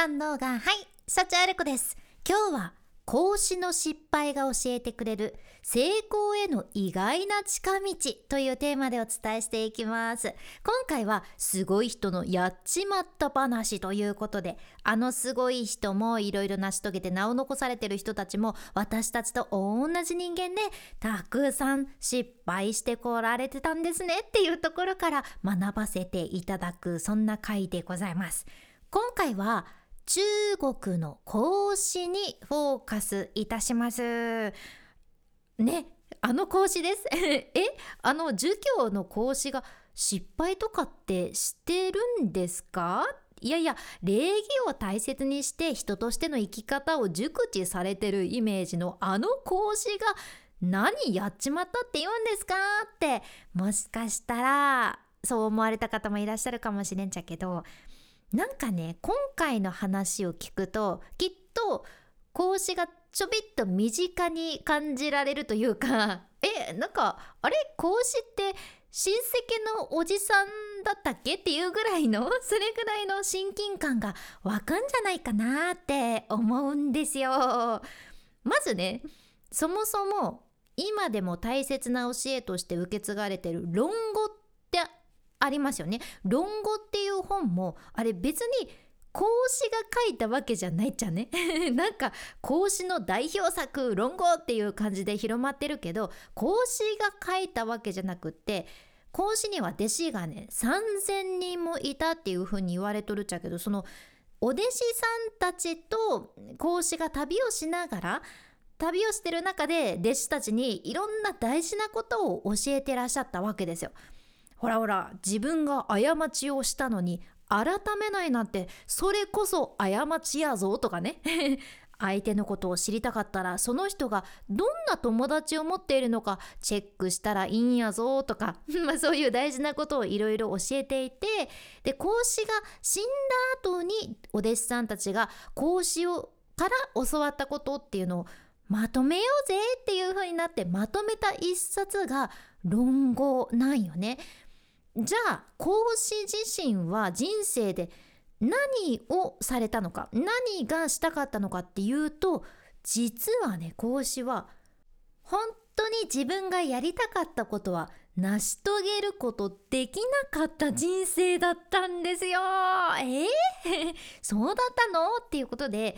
三能がはい幸あれ子です。今日は講師の失敗が教えてくれる成功への意外な近道というテーマでお伝えしていきます。今回はすごい人のやっちまった話ということであのすごい人もいろいろ成し遂げて名を残されてる人たちも私たちと同じ人間でたくさん失敗してこられてたんですねっていうところから学ばせていただくそんな回でございます。今回は中国の孔子にフォーカスいたします。ねあの孔子です。えあの儒教の孔子が失敗とかってしてるんですか？いやいや礼儀を大切にして人としての生き方を熟知されてるイメージのあの孔子が何やっちまったって言うんですか？ってもしかしたらそう思われた方もいらっしゃるかもしれんちゃけどなんかね今回の話を聞くときっと孔子がちょびっと身近に感じられるというか えなんかあれ？孔子って親戚のおじさんだったっけ？っていうぐらいの それぐらいの親近感が湧くんじゃないかなって思うんですよ。まずねそもそも今でも大切な教えとして受け継がれてる論語っありますよね。論語っていう本もあれ別に孔子が書いたわけじゃないっちゃね？なんか孔子の代表作論語っていう感じで広まってるけど孔子が書いたわけじゃなくって孔子には弟子がね3,000人もいたっていう風に言われとるっちゃけどそのお弟子さんたちと孔子が旅をしながら旅をしてる中で弟子たちにいろんな大事なことを教えてらっしゃったわけですよ。ほらほら自分が過ちをしたのに改めないなんてそれこそ過ちやぞとかね 相手のことを知りたかったらその人がどんな友達を持っているのかチェックしたらいいんやぞとか まあそういう大事なことをいろいろ教えていてで孔子が死んだ後にお弟子さんたちが孔子をから教わったことっていうのをまとめようぜっていう風になってまとめた一冊が論語なんよね。じゃあ孔子自身は人生で何をされたのか何がしたかったのかっていうと実はね孔子は本当に自分がやりたかったことは成し遂げることできなかった人生だったんですよ。えー、そうだったの？っていうことで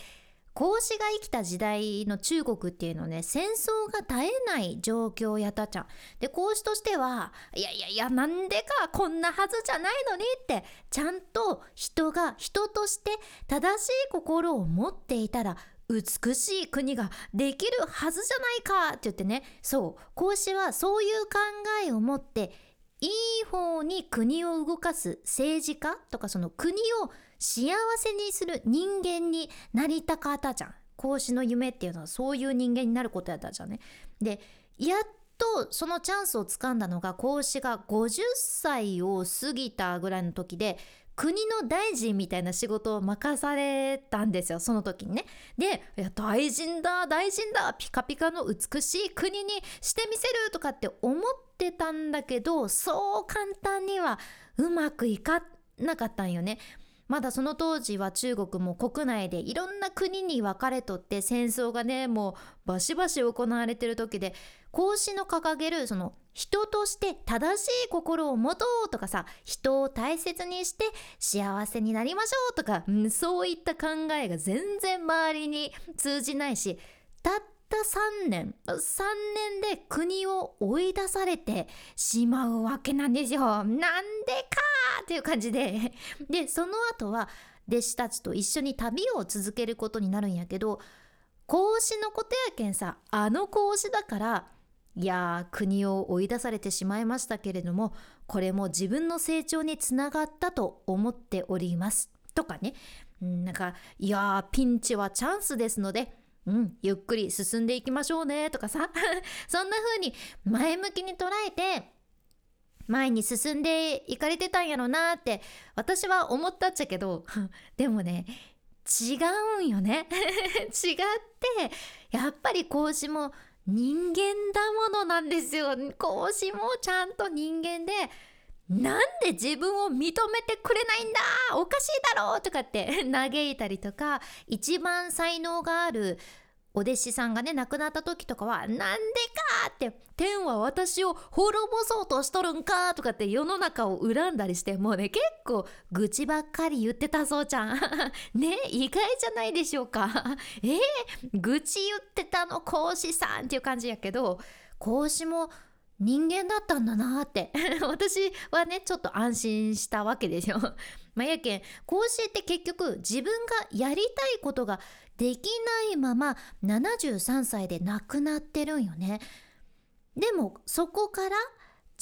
孔子が生きた時代の中国っていうのね戦争が絶えない状況やったじゃん。で孔子としてはいやいやいやなんでかこんなはずじゃないのにってちゃんと人が人として正しい心を持っていたら美しい国ができるはずじゃないかって言ってねそう孔子はそういう考えを持って方に国を動かす政治家とかその国を幸せにする人間になりたかったじゃん。孔子の夢っていうのはそういう人間になることやったじゃんね。でやっとそのチャンスをつかんだのが孔子が50歳を過ぎたぐらいの時で国の大臣みたいな仕事を任されたんですよその時にね。でいや大臣だ大臣だピカピカの美しい国にしてみせるとかって思ってたんだけどそう簡単にはうまくいかなかったんよね。まだその当時は中国も国内でいろんな国に分かれとって戦争がねもうバシバシ行われてる時で孔子の掲げるその人として正しい心を持とうとかさ人を大切にして幸せになりましょうとか、うん、そういった考えが全然周りに通じないしたった3年3年で国を追い出されてしまうわけなんですよ。なんでかっていう感じででその後は弟子たちと一緒に旅を続けることになるんやけど孔子のことやけんさあの孔子だからいや国を追い出されてしまいましたけれどもこれも自分の成長につながったと思っております。とかね。なんかいやピンチはチャンスですのでうん、ゆっくり進んでいきましょうね。とかさ。そんな風に前向きに捉えて前に進んでいかれてたんやろなって私は思ったっちゃけど でもね違うんよね。違ってやっぱり孔子も人間だものなんですよ。孔子もちゃんと人間でなんで自分を認めてくれないんだ？おかしいだろう？とかって 嘆いたりとか一番才能があるお弟子さんがね亡くなった時とかは「なんでか!」って「天は私を滅ぼそうとしとるんか!」とかって世の中を恨んだりしてもうね結構愚痴ばっかり言ってたそうちゃん ね意外じゃないでしょうかえー、愚痴言ってたの孔子さんっていう感じやけど孔子も人間だったんだなって 私はねちょっと安心したわけですよ。まあ、やけん講師って結局自分がやりたいことができないまま73歳で亡くなってるんよね。でもそこから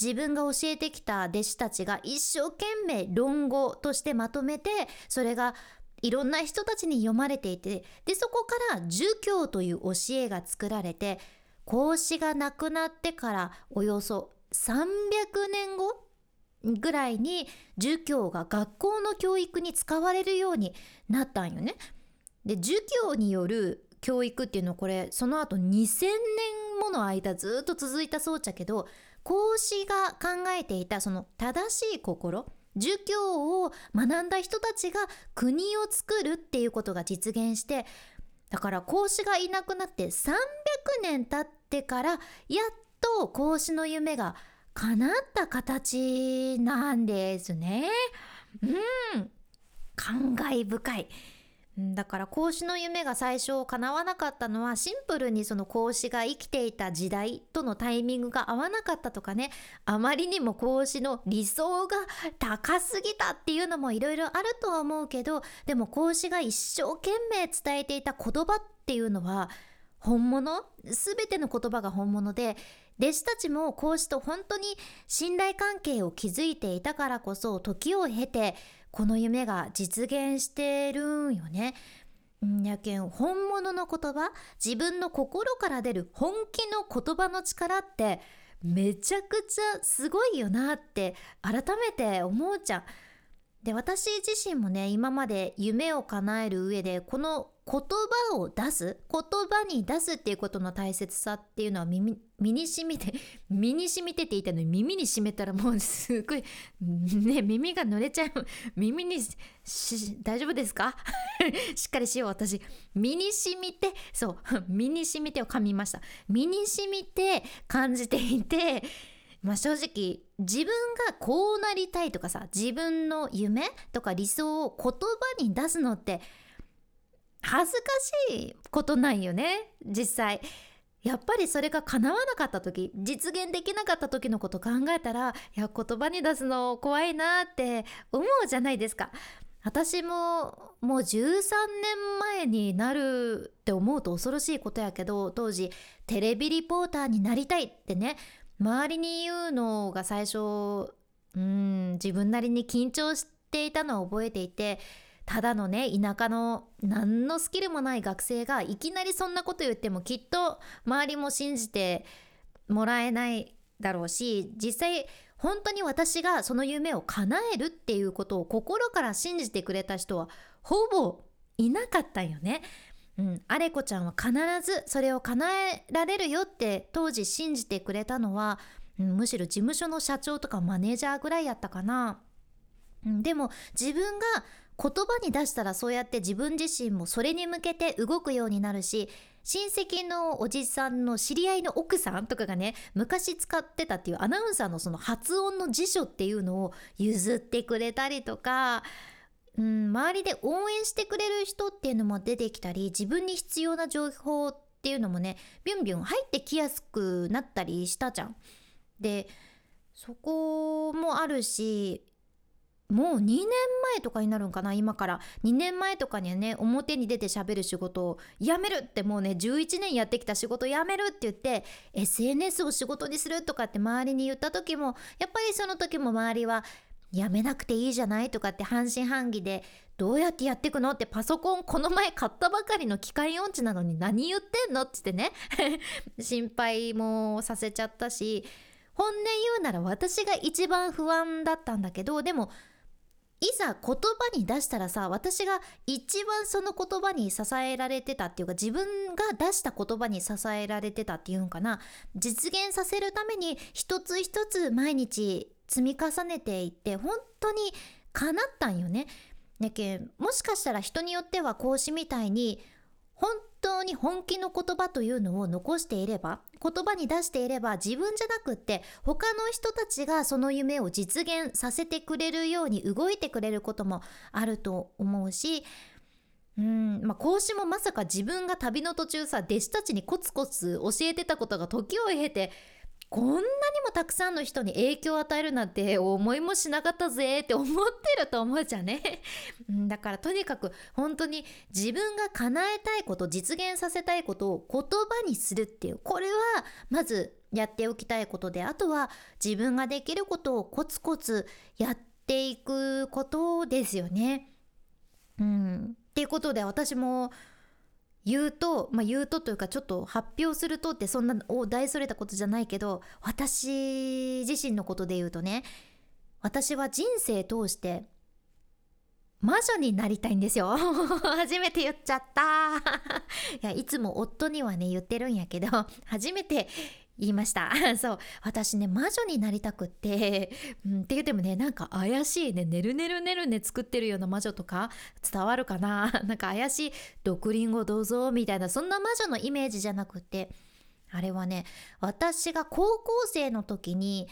自分が教えてきた弟子たちが一生懸命論語としてまとめてそれがいろんな人たちに読まれていてでそこから儒教という教えが作られて孔子が亡くなってからおよそ300年後ぐらいに儒教が学校の教育に使われるようになったんよね。で儒教による教育っていうのはこれその後2000年もの間ずっと続いたそうちゃけど孔子が考えていたその正しい心儒教を学んだ人たちが国を作るっていうことが実現してだから孔子がいなくなって300年経ってからやっと孔子の夢が叶った形なんですね。うん感慨深い。だから孔子の夢が最初叶わなかったのはシンプルにその孔子が生きていた時代とのタイミングが合わなかったとかねあまりにも孔子の理想が高すぎたっていうのもいろいろあるとは思うけどでも孔子が一生懸命伝えていた言葉っていうのは本物？全ての言葉が本物で弟子たちも孔子と本当に信頼関係を築いていたからこそ時を経てこの夢が実現してるんよね。やけん本物の言葉自分の心から出る本気の言葉の力ってめちゃくちゃすごいよなって改めて思うじゃん。で私自身もね今まで夢を叶える上でこの言葉を出す言葉に出すっていうことの大切さっていうのは耳身にしみて 身にしみてって言ったのに耳にしめたらもうすごいね耳が濡れちゃう。耳に大丈夫ですか？しっかりしよう私。身にしみてそう身にしみてを噛みました。身にしみて感じていてまあ正直自分がこうなりたいとかさ自分の夢とか理想を言葉に出すのって恥ずかしいことないよね実際。やっぱりそれが叶わなかった時実現できなかった時のこと考えたらいや言葉に出すの怖いなって思うじゃないですか。私ももう13年前になるって思うと恐ろしいことやけど当時テレビリポーターになりたいってね周りに言うのが最初うん自分なりに緊張していたのを覚えていてただのね田舎の何のスキルもない学生がいきなりそんなこと言ってもきっと周りも信じてもらえないだろうし実際本当に私がその夢を叶えるっていうことを心から信じてくれた人はほぼいなかったよね。うん、アレコちゃんは必ずそれを叶えられるよって当時信じてくれたのは、うん、むしろ事務所の社長とかマネージャーぐらいやったかな。うん、でも自分が言葉に出したらそうやって自分自身もそれに向けて動くようになるし親戚のおじさんの知り合いの奥さんとかがね昔使ってたっていうアナウンサーのその発音の辞書っていうのを譲ってくれたりとか、うん、周りで応援してくれる人っていうのも出てきたり自分に必要な情報っていうのもねビュンビュン入ってきやすくなったりしたじゃん。でそこもあるしもう2年前とかになるんかな今から。2年前とかにね表に出て喋る仕事を辞めるってもうね11年やってきた仕事辞めるって言って SNS を仕事にするとかって周りに言った時もやっぱりその時も周りは辞めなくていいじゃないとかって半信半疑でどうやってやっていくのってパソコンこの前買ったばかりの機械音痴なのに何言ってんのって言ってね 心配もさせちゃったし本音言うなら私が一番不安だったんだけどでもいざ言葉に出したらさ私が一番その言葉に支えられてたっていうか自分が出した言葉に支えられてたっていうんかな実現させるために一つ一つ毎日積み重ねていって本当に叶ったんよね。だけもしかしたら人によっては講師みたいに本当に本気の言葉というのを残していれば言葉に出していれば自分じゃなくって他の人たちがその夢を実現させてくれるように動いてくれることもあると思うしうんまあ、講師もまさか自分が旅の途中さ弟子たちにコツコツ教えてたことが時を経てこんなにもたくさんの人に影響を与えるなんて思いもしなかったぜって思ってると思うじゃね だからとにかく本当に自分が叶えたいこと実現させたいことを言葉にするっていうこれはまずやっておきたいことであとは自分ができることをコツコツやっていくことですよね。うん、っていうことで私も言うと、まあ、言うとというかちょっと発表するとってそんな大それたことじゃないけど私自身のことで言うとね私は人生通して魔女になりたいんですよ。初めて言っちゃった。いやいつも夫にはね言ってるんやけど初めて言いました。そう。私ね魔女になりたくって、うん、って言ってもねなんか怪しいねねるねるねるね作ってるような魔女とか伝わるかな。なんか怪しい毒リンゴどうぞみたいなそんな魔女のイメージじゃなくって。あれはね私が高校生の時に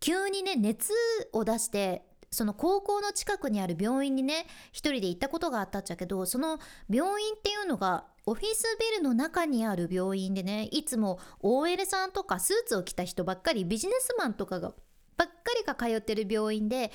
急にね熱を出してその高校の近くにある病院にね一人で行ったことがあったっちゃけどその病院っていうのがオフィスビルの中にある病院でねいつも OL さんとかスーツを着た人ばっかりビジネスマンとかがばっかりが通ってる病院で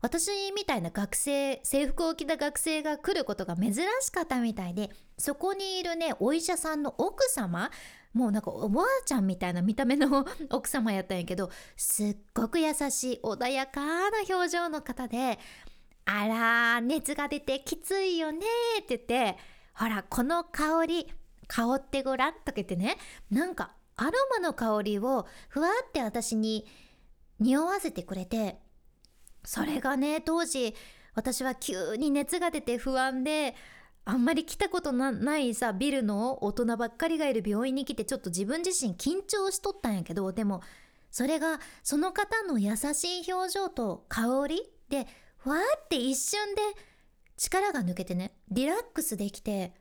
私みたいな学生制服を着た学生が来ることが珍しかったみたいでそこにいるねお医者さんの奥様もうなんかおばあちゃんみたいな見た目の 奥様やったんやけどすっごく優しい穏やかな表情の方で「あら熱が出てきついよね」って言って「ほらこの香り香ってごらん」とか言ってね。なんかアロマの香りをふわって私に匂わせてくれてそれがね当時私は急に熱が出て不安であんまり来たことないさビルの大人ばっかりがいる病院に来てちょっと自分自身緊張しとったんやけどでもそれがその方の優しい表情と香りでわーって一瞬で力が抜けてねリラックスできて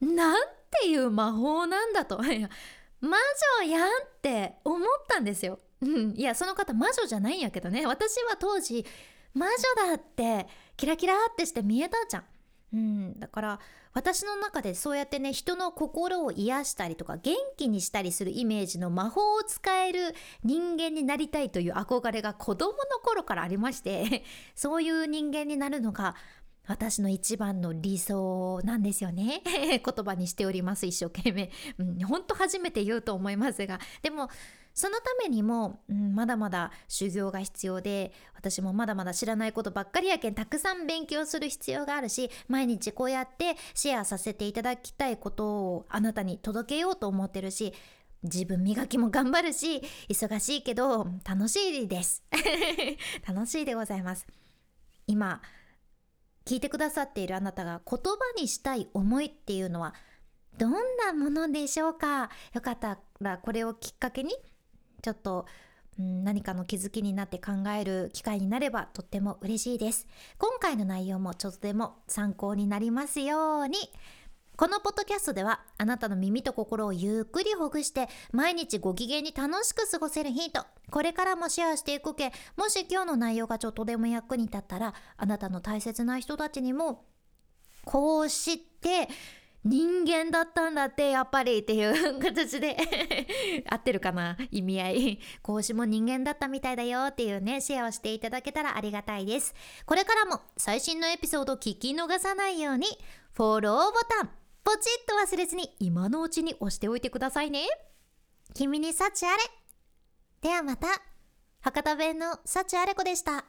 なんていう魔法なんだと 魔女やんって思ったんですよ。いやその方魔女じゃないんやけどね私は当時魔女だってキラキラってして見えたじゃん。うん、だから私の中でそうやってね人の心を癒したりとか元気にしたりするイメージの魔法を使える人間になりたいという憧れが子供の頃からありまして そういう人間になるのが私の一番の理想なんですよね。言葉にしております一生懸命、うん、本当初めて言うと思いますが。でもそのためにも、うん、まだまだ修行が必要で私もまだまだ知らないことばっかりやけんたくさん勉強する必要があるし毎日こうやってシェアさせていただきたいことをあなたに届けようと思ってるし自分磨きも頑張るし忙しいけど楽しいです。楽しいでございます。今聞いてくださっているあなたが言葉にしたい思いっていうのはどんなものでしょうか？よかったらこれをきっかけにちょっと、うん、何かの気づきになって考える機会になればとっても嬉しいです。今回の内容もちょっとでも参考になりますように。このポッドキャストではあなたの耳と心をゆっくりほぐして毎日ご機嫌に楽しく過ごせるヒント。これからもシェアしていくけもし今日の内容がちょっとでも役に立ったらあなたの大切な人たちにもこうして人間だったんだってやっぱりっていう形で 合ってるかな？意味合い。講師も人間だったみたいだよっていうねシェアをしていただけたらありがたいです。これからも最新のエピソード聞き逃さないようにフォローボタン。ポチッと忘れずに今のうちに押しておいてくださいね。君に幸あれ。ではまた。博多弁の幸あれ子でした。